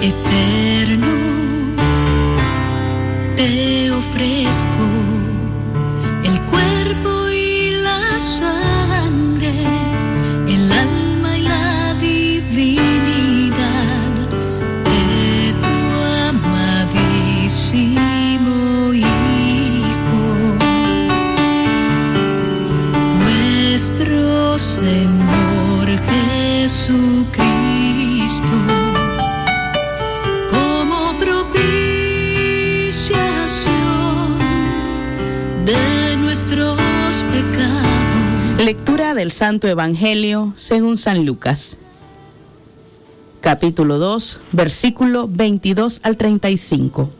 eterno, te ofrezco Del Santo Evangelio según San Lucas. Capítulo 2, versículo 22 al 35.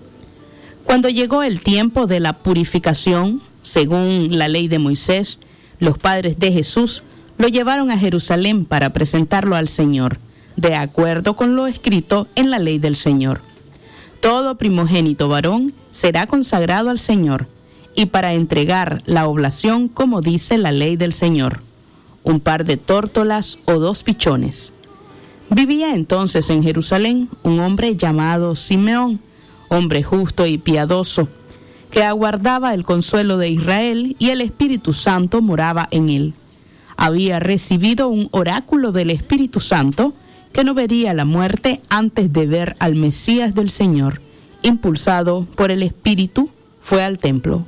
Cuando llegó el tiempo de la purificación, según la ley de Moisés, los padres de Jesús lo llevaron a Jerusalén para presentarlo al Señor, de acuerdo con lo escrito en la ley del Señor. Todo primogénito varón será consagrado al Señor, y para entregar la oblación como dice la ley del Señor, un par de tórtolas o dos pichones. Vivía entonces en Jerusalén un hombre llamado Simeón, hombre justo y piadoso, que aguardaba el consuelo de Israel y el Espíritu Santo moraba en él. Había recibido un oráculo del Espíritu Santo que no vería la muerte antes de ver al Mesías del Señor. Impulsado por el Espíritu, fue al templo.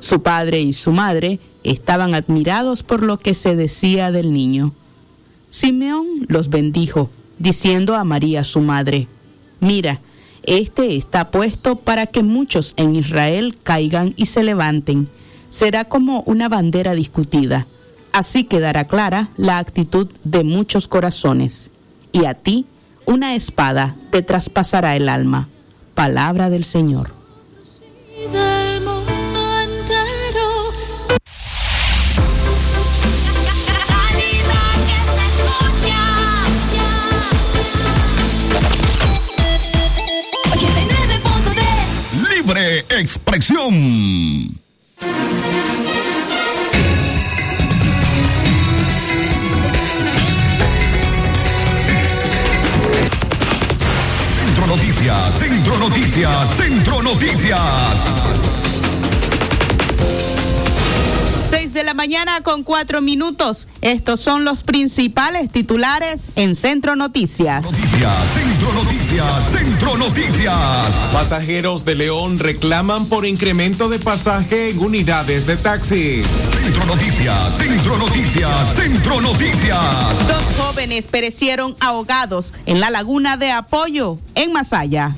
Su padre y su madre estaban admirados por lo que se decía del niño. Simeón los bendijo, diciendo a María su madre, Mira, este está puesto para que muchos en Israel caigan y se levanten. Será como una bandera discutida. Así quedará clara la actitud de muchos corazones. Y a ti una espada te traspasará el alma. Palabra del Señor. Expresión. Centro Noticias, Centro Noticias, Centro Noticias. De la mañana con cuatro minutos. Estos son los principales titulares en Centro Noticias. Noticias, Centro Noticias, Centro Noticias. Pasajeros de León reclaman por incremento de pasaje en unidades de taxi. Centro Noticias, Centro Noticias, Centro Noticias. Dos jóvenes perecieron ahogados en la laguna de Apoyo, en Masaya.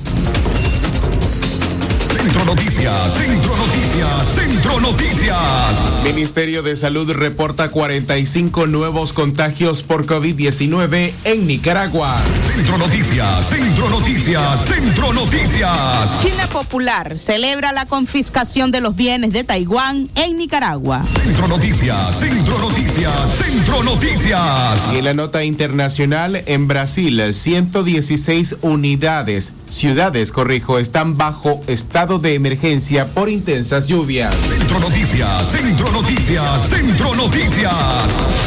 Centro Noticias, Centro Noticias, Centro Noticias. Ministerio de Salud reporta 45 nuevos contagios por COVID-19 en Nicaragua. Centro Noticias, Centro Noticias, Centro Noticias. Chile Popular celebra la confiscación de los bienes de Taiwán en Nicaragua. Centro Noticias, Centro Noticias, Centro Noticias. Y en la nota internacional, en Brasil, 116 unidades, ciudades, corrijo, están bajo estado de emergencia por intensas lluvias. Centro Noticias, Centro Noticias, Centro Noticias.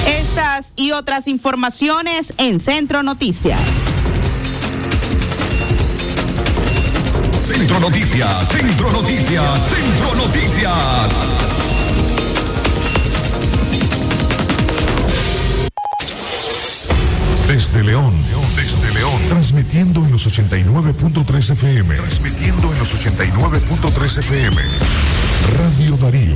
Estas y otras informaciones en Centro Noticias. Centro Noticias, Centro Noticias, Centro Noticias. Desde León, desde León, transmitiendo en los 89.3 FM, transmitiendo en los 89.3 FM. Radio Darío.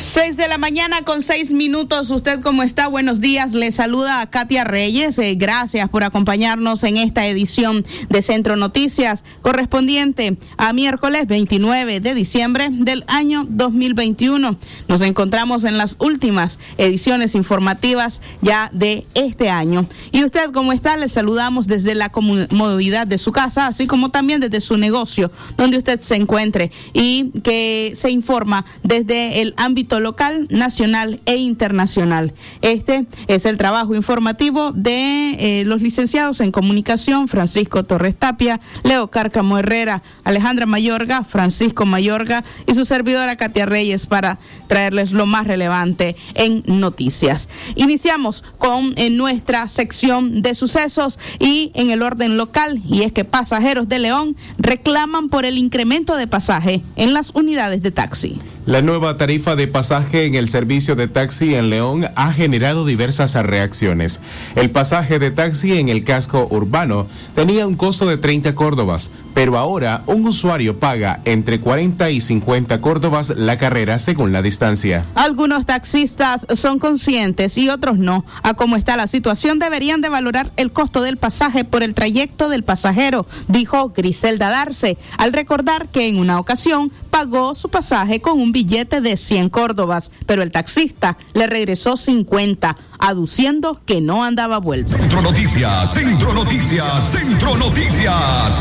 6 10 de la mañana con 6 minutos. ¿Usted cómo está? Buenos días. Le saluda a Katia Reyes. Eh, gracias por acompañarnos en esta edición de Centro Noticias correspondiente a miércoles 29 de diciembre del año 2021. Nos encontramos en las últimas ediciones informativas ya de este año. ¿Y usted cómo está? Le saludamos desde la comodidad de su casa, así como también desde su negocio, donde usted se encuentre y que se informa desde el ámbito local, nacional e internacional. Este es el trabajo informativo de eh, los licenciados en comunicación, Francisco Torres Tapia, Leo Cárcamo Herrera, Alejandra Mayorga, Francisco Mayorga y su servidora Katia Reyes para traerles lo más relevante en noticias. Iniciamos con en eh, nuestra sección de sucesos y en el orden local, y es que pasajeros de León reclaman por el incremento de pasaje en las unidades de taxi. La nueva tarifa de pasaje en el servicio de taxi en León ha generado diversas reacciones. El pasaje de taxi en el casco urbano tenía un costo de 30 córdobas, pero ahora un usuario paga entre 40 y 50 córdobas la carrera según la distancia. Algunos taxistas son conscientes y otros no. A cómo está la situación deberían de valorar el costo del pasaje por el trayecto del pasajero, dijo Griselda Darce, al recordar que en una ocasión pagó su pasaje con un billete de 100 córdobas, pero el taxista le regresó 50, aduciendo que no andaba vuelto. Centro Noticias, Centro Noticias, Centro Noticias.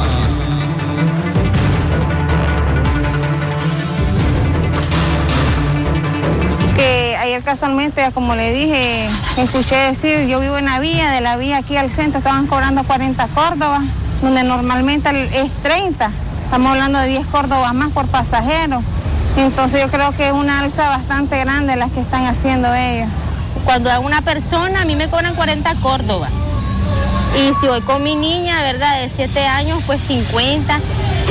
que ayer casualmente, como le dije, escuché decir, yo vivo en la vía, de la vía aquí al centro estaban cobrando 40 córdobas, donde normalmente es 30. Estamos hablando de 10 córdobas más por pasajero. Entonces yo creo que es una alza bastante grande las que están haciendo ellos. Cuando a una persona, a mí me cobran 40 córdobas. Y si voy con mi niña, ¿verdad? De 7 años, pues 50.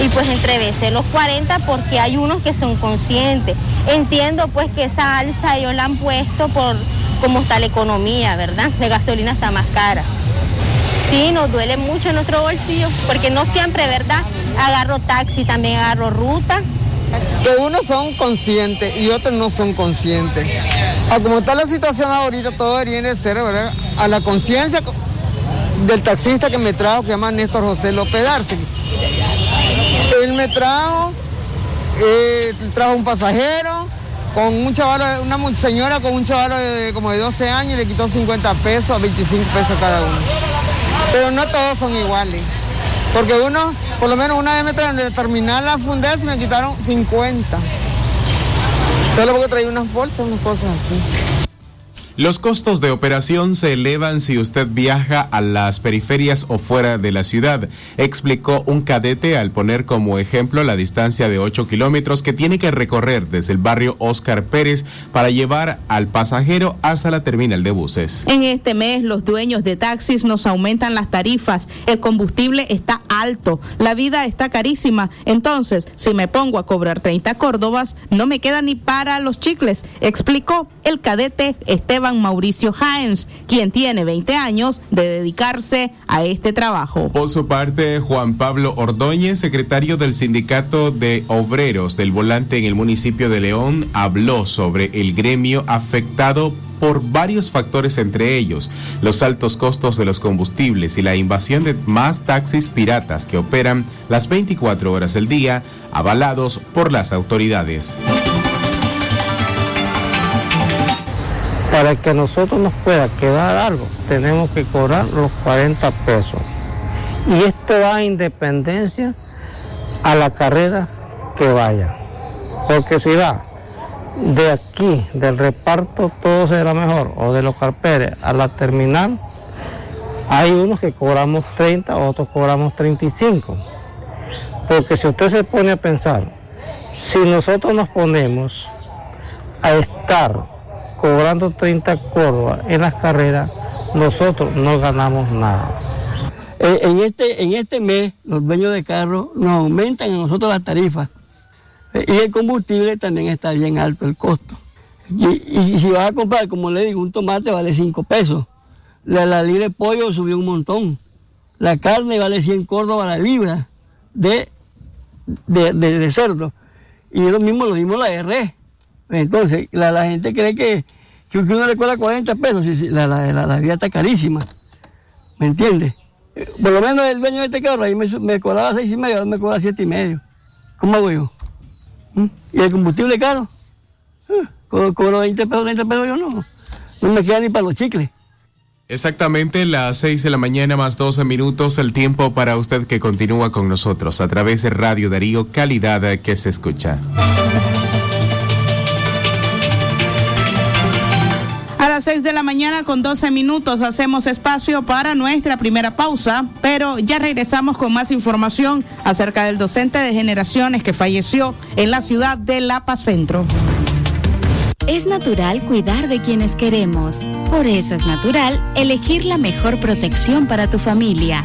Y pues entre veces los 40 porque hay unos que son conscientes. Entiendo pues que esa alza ellos la han puesto por cómo está la economía, ¿verdad? La gasolina está más cara. Sí, nos duele mucho en nuestro bolsillo, porque no siempre, ¿verdad? Agarro taxi, también agarro ruta. que unos son conscientes y otros no son conscientes. A como está la situación ahorita, todo debería de ser, ¿verdad? A la conciencia del taxista que me trajo, que se llama Néstor José López Darce. Él me trajo, eh, trajo un pasajero con un chaval, una señora con un chaval de, como de 12 años y le quitó 50 pesos a 25 pesos cada uno. Pero no todos son iguales. Porque uno, por lo menos una vez me trajeron de terminar la fundez y me quitaron 50. Solo porque traía unas bolsas, unas cosas así. Los costos de operación se elevan si usted viaja a las periferias o fuera de la ciudad, explicó un cadete al poner como ejemplo la distancia de 8 kilómetros que tiene que recorrer desde el barrio Oscar Pérez para llevar al pasajero hasta la terminal de buses. En este mes los dueños de taxis nos aumentan las tarifas, el combustible está alto, la vida está carísima, entonces si me pongo a cobrar 30 córdobas no me queda ni para los chicles, explicó el cadete Esteban Mauricio Jaens, quien tiene 20 años de dedicarse a este trabajo. Por su parte, Juan Pablo Ordóñez, secretario del Sindicato de Obreros del Volante en el municipio de León, habló sobre el gremio afectado por varios factores, entre ellos los altos costos de los combustibles y la invasión de más taxis piratas que operan las 24 horas del día, avalados por las autoridades. Para que nosotros nos pueda quedar algo, tenemos que cobrar los 40 pesos. Y esto va a independencia a la carrera que vaya. Porque si va de aquí, del reparto, todo será mejor, o de los carperes a la terminal, hay unos que cobramos 30, otros cobramos 35. Porque si usted se pone a pensar, si nosotros nos ponemos a estar cobrando 30 córdobas en las carreras, nosotros no ganamos nada. En este, en este mes, los dueños de carros nos aumentan a nosotros las tarifas. Eh, Y el combustible también está bien alto el costo. Y, si vas a comprar, como le digo, un tomate vale 5 pesos. La, la pollo subió un montón. La carne vale 100 córdobas la libra de, de, cerdo. Y lo mismo, lo mismo la res. Entonces, la, gente cree que, que uno le cobra 40 pesos, y la, la, la, vida está carísima. ¿Me entiendes? Eh, Por lo menos el dueño de este carro ahí me, me cobraba seis y medio, ahora me cobra siete y medio. ¿Cómo hago yo? ¿Mm? ¿Y el combustible caro? Cobro, cobro 20 pesos, 30 pesos, yo no. No me queda ni para los chicles. Exactamente las 6 de la mañana más 12 minutos, el tiempo para usted que continúa con nosotros a través de Radio Darío, calidad que se escucha. Las 6 de la mañana con 12 minutos hacemos espacio para nuestra primera pausa, pero ya regresamos con más información acerca del docente de generaciones que falleció en la ciudad de Lapa Centro. Es natural cuidar de quienes queremos. Por eso es natural elegir la mejor protección para tu familia.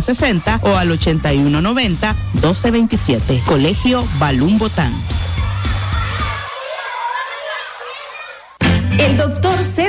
6060 o al 8190 1227. Colegio Balún Botán. El doctor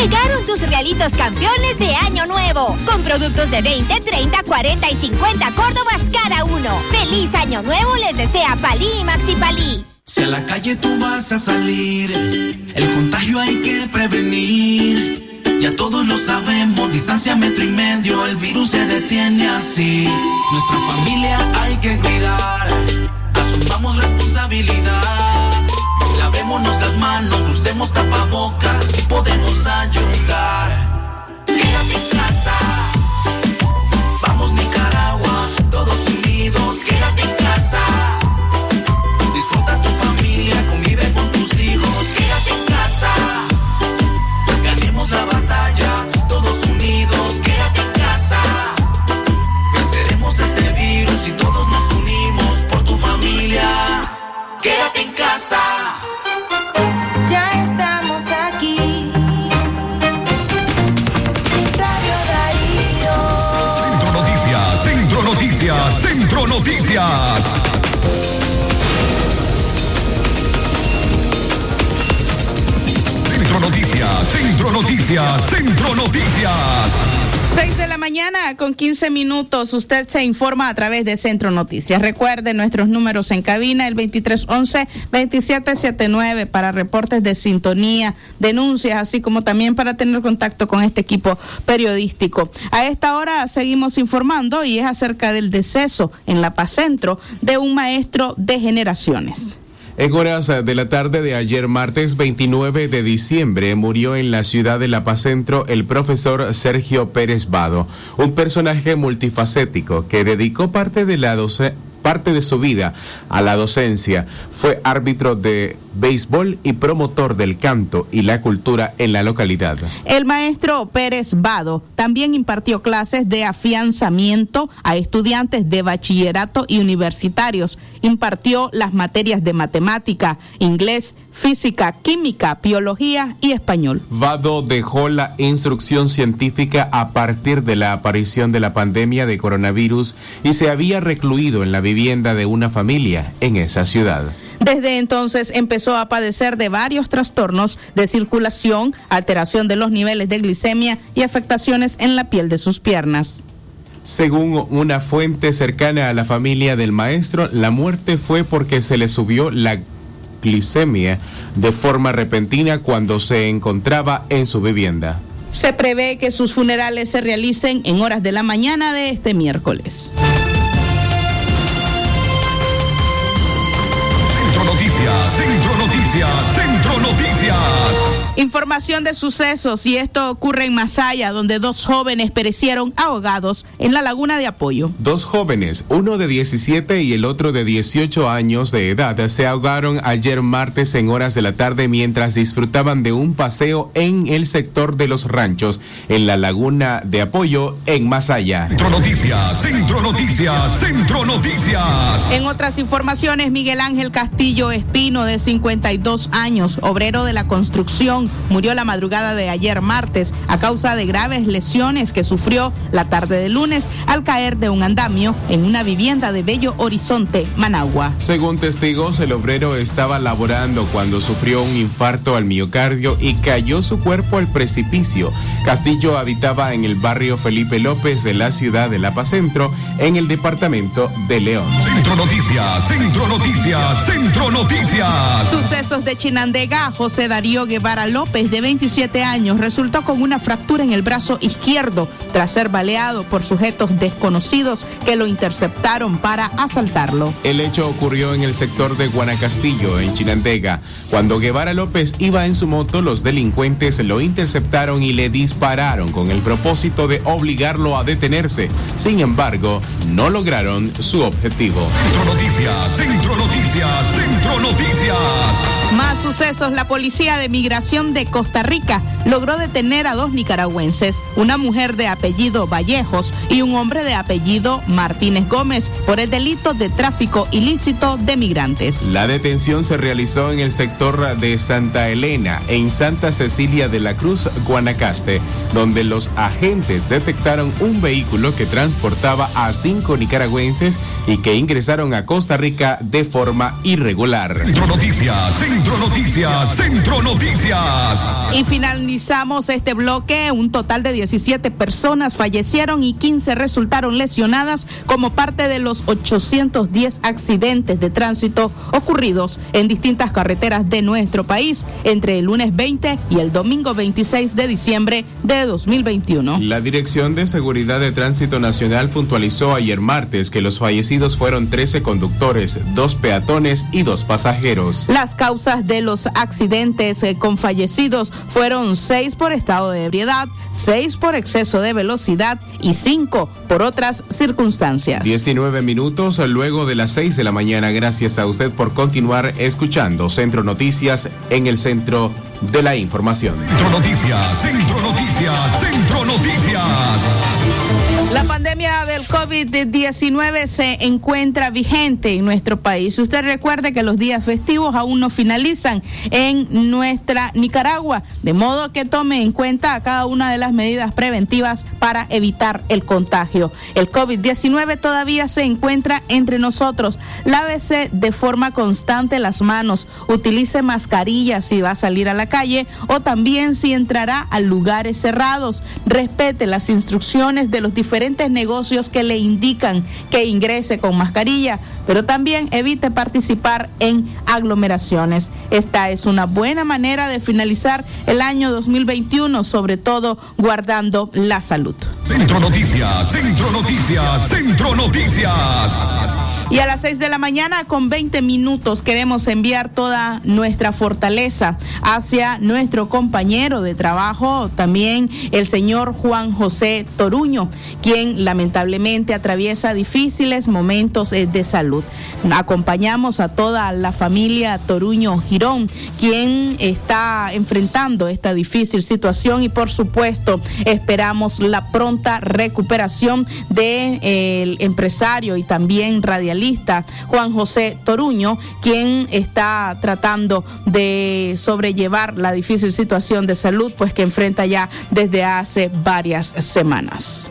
Llegaron tus regalitos campeones de Año Nuevo, con productos de 20, 30, 40 y 50 Córdobas cada uno. ¡Feliz Año Nuevo les desea Palí y Maxi Palí! Si a la calle tú vas a salir, el contagio hay que prevenir. Ya todos lo sabemos, distancia metro y medio, el virus se detiene así. Nuestra familia hay que cuidar, asumamos responsabilidad. Lavémonos las manos, usemos tapabocas, así podemos ayudar. Quédate en casa, 15 minutos. Usted se informa a través de Centro Noticias. Recuerde nuestros números en cabina, el 2311-2779 para reportes de sintonía, denuncias, así como también para tener contacto con este equipo periodístico. A esta hora seguimos informando y es acerca del deceso en La Paz Centro de un maestro de generaciones. En horas de la tarde de ayer, martes 29 de diciembre, murió en la ciudad de La Paz Centro el profesor Sergio Pérez Vado, un personaje multifacético que dedicó parte de la doce- parte de su vida a la docencia. Fue árbitro de béisbol y promotor del canto y la cultura en la localidad. El maestro Pérez Vado también impartió clases de afianzamiento a estudiantes de bachillerato y universitarios. Impartió las materias de matemática, inglés, física, química, biología y español. Vado dejó la instrucción científica a partir de la aparición de la pandemia de coronavirus y se había recluido en la vivienda de una familia en esa ciudad. Desde entonces empezó a padecer de varios trastornos de circulación, alteración de los niveles de glicemia y afectaciones en la piel de sus piernas. Según una fuente cercana a la familia del maestro, la muerte fue porque se le subió la glicemia de forma repentina cuando se encontraba en su vivienda. Se prevé que sus funerales se realicen en horas de la mañana de este miércoles. Centro Noticias, Centro Noticias, Centro Noticias. Información de sucesos y esto ocurre en Masaya, donde dos jóvenes perecieron ahogados en la laguna de Apoyo. Dos jóvenes, uno de 17 y el otro de 18 años de edad, se ahogaron ayer martes en horas de la tarde mientras disfrutaban de un paseo en el sector de los ranchos, en la laguna de Apoyo, en Masaya. Centro Noticias, Centro Noticias, Centro Noticias. En otras informaciones, Miguel Ángel Castillo Espino, de 52 años, obrero de la construcción, murió la madrugada de ayer martes a causa de graves lesiones que sufrió la tarde de lunes al caer de un andamio en una vivienda de Bello Horizonte, Managua. Según testigos, el obrero estaba laborando cuando sufrió un infarto al miocardio y cayó su cuerpo al precipicio. Castillo habitaba en el barrio Felipe López de la ciudad de La Centro, en el departamento de León. Centro Noticias, Centro Noticias, Centro Noticias. Sucesos de Chinandega, José Darío Guevara López, de 27 años, resultó con una fractura en el brazo izquierdo tras ser baleado por sujetos desconocidos que lo interceptaron para asaltarlo. El hecho ocurrió en el sector de Guanacastillo, en Chinandega. Cuando Guevara López iba en su moto, los delincuentes lo interceptaron y le dispararon con el propósito de obligarlo a detenerse. Sin embargo, no lograron su objetivo. Centro Noticias, Centro Noticias, Centro Noticias. Más sucesos, la Policía de Migración de Costa Rica logró detener a dos nicaragüenses, una mujer de apellido Vallejos y un hombre de apellido Martínez Gómez, por el delito de tráfico ilícito de migrantes. La detención se realizó en el sector de Santa Elena, en Santa Cecilia de la Cruz, Guanacaste, donde los agentes detectaron un vehículo que transportaba a cinco nicaragüenses y que ingresaron a Costa Rica de forma irregular. Noticias, Centro Noticias, Centro Noticias. Y finalizamos este bloque. Un total de 17 personas fallecieron y 15 resultaron lesionadas como parte de los 810 accidentes de tránsito ocurridos en distintas carreteras de nuestro país entre el lunes 20 y el domingo 26 de diciembre de 2021. La Dirección de Seguridad de Tránsito Nacional puntualizó ayer martes que los fallecidos fueron 13 conductores, dos peatones y dos pasajeros. Las causas de los accidentes eh, con fallecidos fueron seis por estado de ebriedad, seis por exceso de velocidad y cinco por otras circunstancias. 19 minutos luego de las 6 de la mañana. Gracias a usted por continuar escuchando Centro Noticias en el centro de la información. Centro Noticias, Centro Noticias, Centro Noticias. La pandemia del COVID-19 se encuentra vigente en nuestro país. Usted recuerde que los días festivos aún no finalizan en nuestra Nicaragua, de modo que tome en cuenta cada una de las medidas preventivas para evitar el contagio. El COVID-19 todavía se encuentra entre nosotros. Lávese de forma constante las manos, utilice mascarilla si va a salir a la calle o también si entrará a lugares cerrados. Respete las instrucciones de los diferentes negocios que le indican que ingrese con mascarilla, pero también evite participar en aglomeraciones. Esta es una buena manera de finalizar el año 2021, sobre todo guardando la salud. Centro Noticias, Centro Noticias, Centro Noticias. Y a las 6 de la mañana con 20 minutos queremos enviar toda nuestra fortaleza hacia nuestro compañero de trabajo, también el señor Juan José Toruño, quien lamentablemente atraviesa difíciles momentos eh, de salud. Acompañamos a toda la familia Toruño Girón, quien está enfrentando esta difícil situación y por supuesto esperamos la pronta recuperación del empresario y también radialista Juan José Toruño, quien está tratando de sobrellevar la difícil situación de salud pues que enfrenta ya desde hace varias semanas.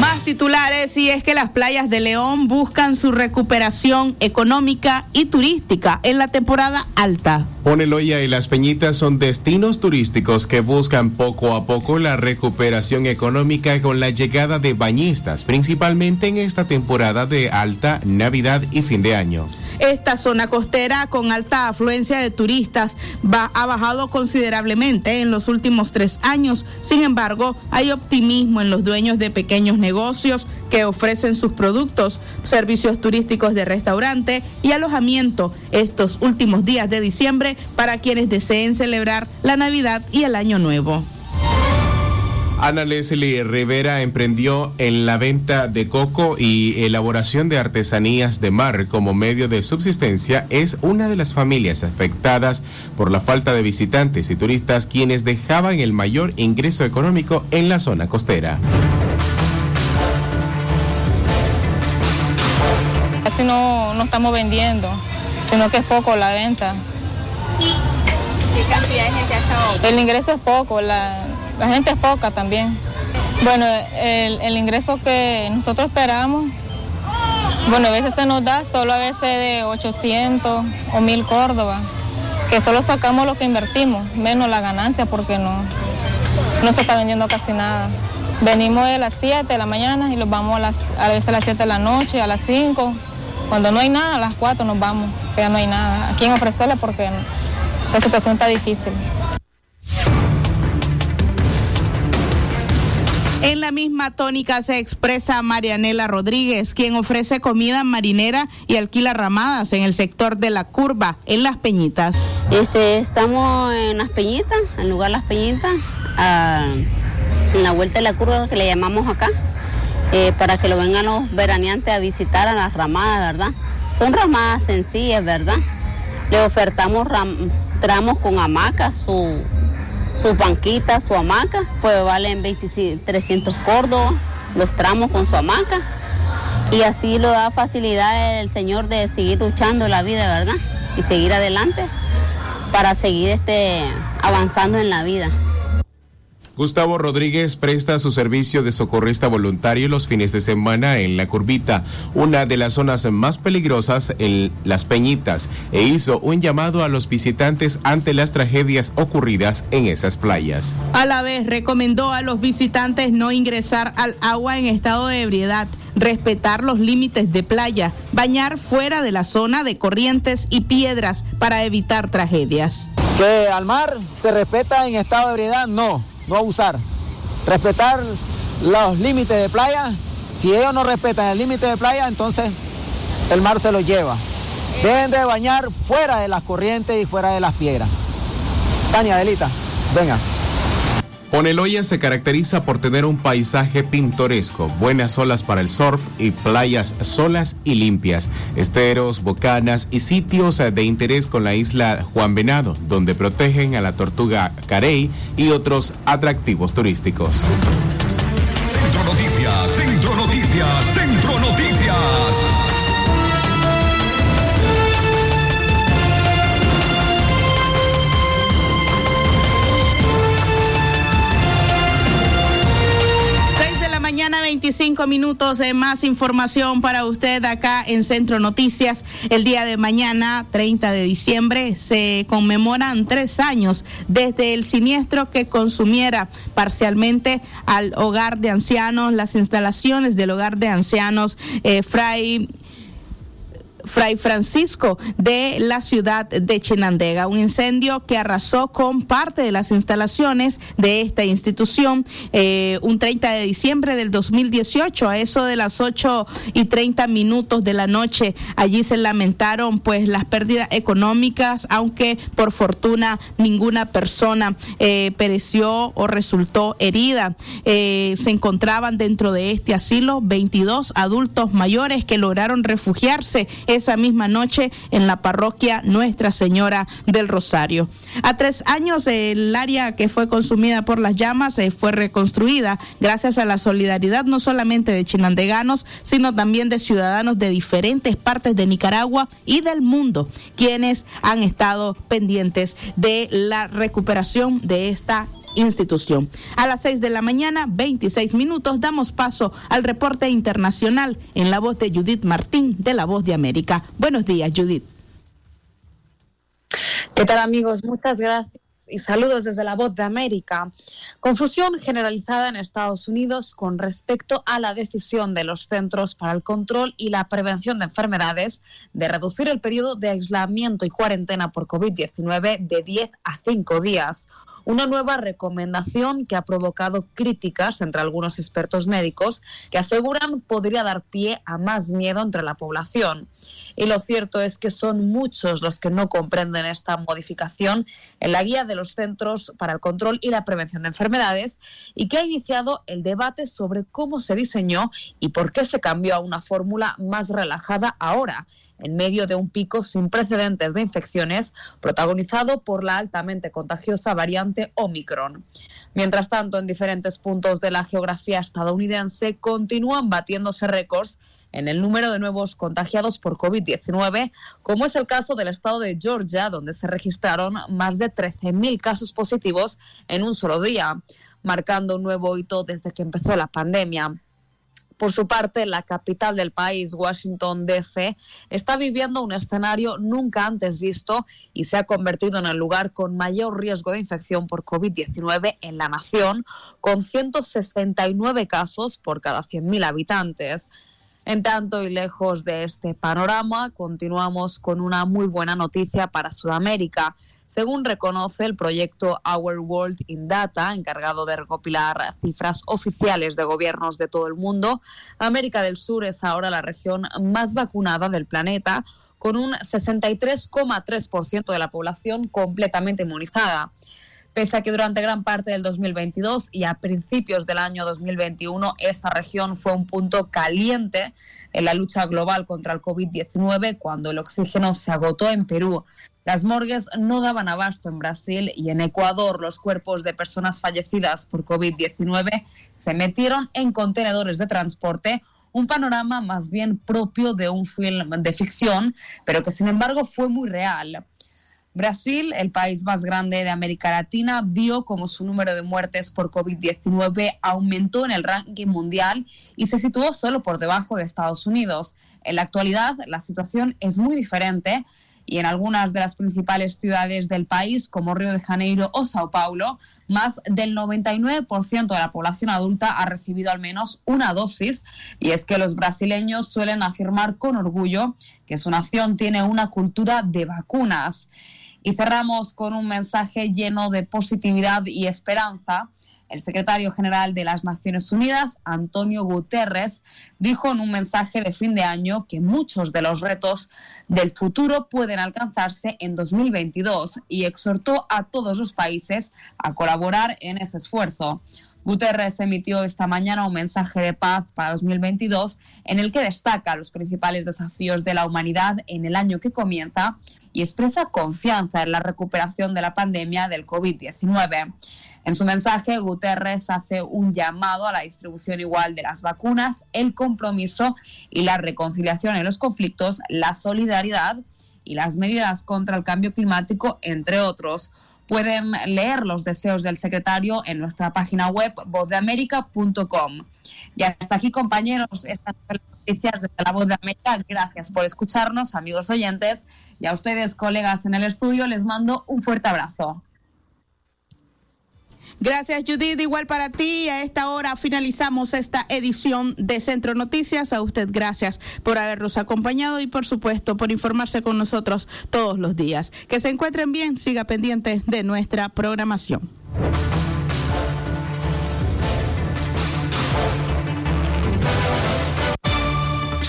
Más titulares sí, es que las playas de León buscan su recuperación económica y turística en la temporada alta. Poneloya y Las Peñitas son destinos turísticos que buscan poco a poco la recuperación económica con la llegada de bañistas, principalmente en esta temporada de alta, Navidad y fin de año. Esta zona costera con alta afluencia de turistas va, ha bajado considerablemente en los últimos tres años. Sin embargo, hay optimismo en los dueños de pequeños negocios que ofrecen sus productos, servicios turísticos de restaurante y alojamiento estos últimos días de diciembre para quienes deseen celebrar la Navidad y el Año Nuevo. Ana Leslie Rivera emprendió en la venta de coco y elaboración de artesanías de mar como medio de subsistencia. Es una de las familias afectadas por la falta de visitantes y turistas quienes dejaban el mayor ingreso económico en la zona costera. Casi no, no estamos vendiendo, sino que es poco la venta. ¿Qué cantidad de gente ha estado? El ingreso es poco, la, la gente es poca también. Bueno, el, el ingreso que nosotros esperamos, bueno, a veces se nos da solo a veces de 800 o 1000 Córdoba, que solo sacamos lo que invertimos, menos la ganancia porque no, no se está vendiendo casi nada. Venimos de las 7 de la mañana y los vamos a, las, a veces a las 7 de la noche, a las 5. Cuando no hay nada, a las 4 nos vamos, que ya no hay nada. ¿A quién ofrecerle? Porque la situación está difícil. En la misma tónica se expresa Marianela Rodríguez, quien ofrece comida marinera y alquila ramadas en el sector de la curva, en Las Peñitas. Este, estamos en Las Peñitas, en lugar Las Peñitas, a- en la vuelta de la curva que le llamamos acá, eh, para que lo vengan los veraneantes a visitar a las ramadas, ¿verdad? Son ramadas sencillas, ¿verdad? Le ofertamos ram- tramos con hamaca, su, sus banquitas, su hamaca, pues valen 25 300 córdobas, los tramos con su hamaca. Y así lo da facilidad el Señor de seguir luchando la vida, ¿verdad? Y seguir adelante para seguir este, avanzando en la vida. Gustavo Rodríguez presta su servicio de socorrista voluntario los fines de semana en La Curvita, una de las zonas más peligrosas en Las Peñitas, e hizo un llamado a los visitantes ante las tragedias ocurridas en esas playas. A la vez recomendó a los visitantes no ingresar al agua en estado de ebriedad, respetar los límites de playa, bañar fuera de la zona de corrientes y piedras para evitar tragedias. Que al mar se respeta en estado de ebriedad, no, no abusar. Respetar los límites de playa. Si ellos no respetan el límite de playa, entonces el mar se los lleva. Deben de bañar fuera de las corrientes y fuera de las piedras. Tania, Adelita, venga. Poneloya se caracteriza por tener un paisaje pintoresco, buenas olas para el surf y playas solas y limpias, esteros, bocanas y sitios de interés con la isla Juan Venado, donde protegen a la tortuga carey y otros atractivos turísticos. 25 minutos de más información para usted acá en Centro Noticias. El día de mañana, 30 de diciembre, se conmemoran tres años desde el siniestro que consumiera parcialmente al hogar de ancianos, las instalaciones del hogar de ancianos eh, Fray. Fray Francisco de la ciudad de Chinandega. Un incendio que arrasó con parte de las instalaciones de esta institución eh, un 30 de diciembre del 2018, a eso de las 8 y 30 minutos de la noche. Allí se lamentaron pues las pérdidas económicas, aunque por fortuna ninguna persona eh, pereció o resultó herida. Eh, se encontraban dentro de este asilo 22 adultos mayores que lograron refugiarse esa misma noche en la parroquia Nuestra Señora del Rosario. A tres años el área que fue consumida por las llamas eh, fue reconstruida gracias a la solidaridad no solamente de chinandeganos, sino también de ciudadanos de diferentes partes de Nicaragua y del mundo, quienes han estado pendientes de la recuperación de esta institución. A las 6 de la mañana, 26 minutos, damos paso al reporte internacional en la voz de Judith Martín de La Voz de América. Buenos días, Judith. ¿Qué tal amigos? Muchas gracias y saludos desde la voz de América. Confusión generalizada en Estados Unidos con respecto a la decisión de los Centros para el Control y la Prevención de Enfermedades de reducir el periodo de aislamiento y cuarentena por COVID-19 de 10 a 5 días una nueva recomendación que ha provocado críticas entre algunos expertos médicos que aseguran podría dar pie a más miedo entre la población. Y lo cierto es que son muchos los que no comprenden esta modificación en la guía de los Centros para el Control y la Prevención de Enfermedades y que ha iniciado el debate sobre cómo se diseñó y por qué se cambió a una fórmula más relajada ahora en medio de un pico sin precedentes de infecciones protagonizado por la altamente contagiosa variante Omicron. Mientras tanto, en diferentes puntos de la geografía estadounidense continúan batiéndose récords en el número de nuevos contagiados por COVID-19, como es el caso del estado de Georgia, donde se registraron más de 13.000 casos positivos en un solo día, marcando un nuevo hito desde que empezó la pandemia. Por su parte, la capital del país, Washington, D.C., está viviendo un escenario nunca antes visto y se ha convertido en el lugar con mayor riesgo de infección por COVID-19 en la nación, con 169 casos por cada 100.000 habitantes. En tanto y lejos de este panorama, continuamos con una muy buena noticia para Sudamérica. Según reconoce el proyecto Our World in Data, encargado de recopilar cifras oficiales de gobiernos de todo el mundo, América del Sur es ahora la región más vacunada del planeta, con un 63,3% de la población completamente inmunizada pese a que durante gran parte del 2022 y a principios del año 2021 esta región fue un punto caliente en la lucha global contra el COVID-19 cuando el oxígeno se agotó en Perú. Las morgues no daban abasto en Brasil y en Ecuador los cuerpos de personas fallecidas por COVID-19 se metieron en contenedores de transporte un panorama más bien propio de un film de ficción, pero que sin embargo fue muy real. Brasil, el país más grande de América Latina, vio como su número de muertes por COVID-19 aumentó en el ranking mundial y se situó solo por debajo de Estados Unidos. En la actualidad, la situación es muy diferente y en algunas de las principales ciudades del país, como Río de Janeiro o Sao Paulo, más del 99% de la población adulta ha recibido al menos una dosis. Y es que los brasileños suelen afirmar con orgullo que su nación tiene una cultura de vacunas. Y cerramos con un mensaje lleno de positividad y esperanza. El secretario general de las Naciones Unidas, Antonio Guterres, dijo en un mensaje de fin de año que muchos de los retos del futuro pueden alcanzarse en 2022 y exhortó a todos los países a colaborar en ese esfuerzo. Guterres emitió esta mañana un mensaje de paz para 2022 en el que destaca los principales desafíos de la humanidad en el año que comienza y expresa confianza en la recuperación de la pandemia del COVID-19. En su mensaje, Guterres hace un llamado a la distribución igual de las vacunas, el compromiso y la reconciliación en los conflictos, la solidaridad y las medidas contra el cambio climático, entre otros. Pueden leer los deseos del secretario en nuestra página web vozdeamerica.com. Y hasta aquí, compañeros, estas son las noticias de la Voz de América. Gracias por escucharnos, amigos oyentes. Y a ustedes, colegas en el estudio, les mando un fuerte abrazo. Gracias Judith, igual para ti. A esta hora finalizamos esta edición de Centro Noticias. A usted gracias por habernos acompañado y por supuesto por informarse con nosotros todos los días. Que se encuentren bien, siga pendiente de nuestra programación.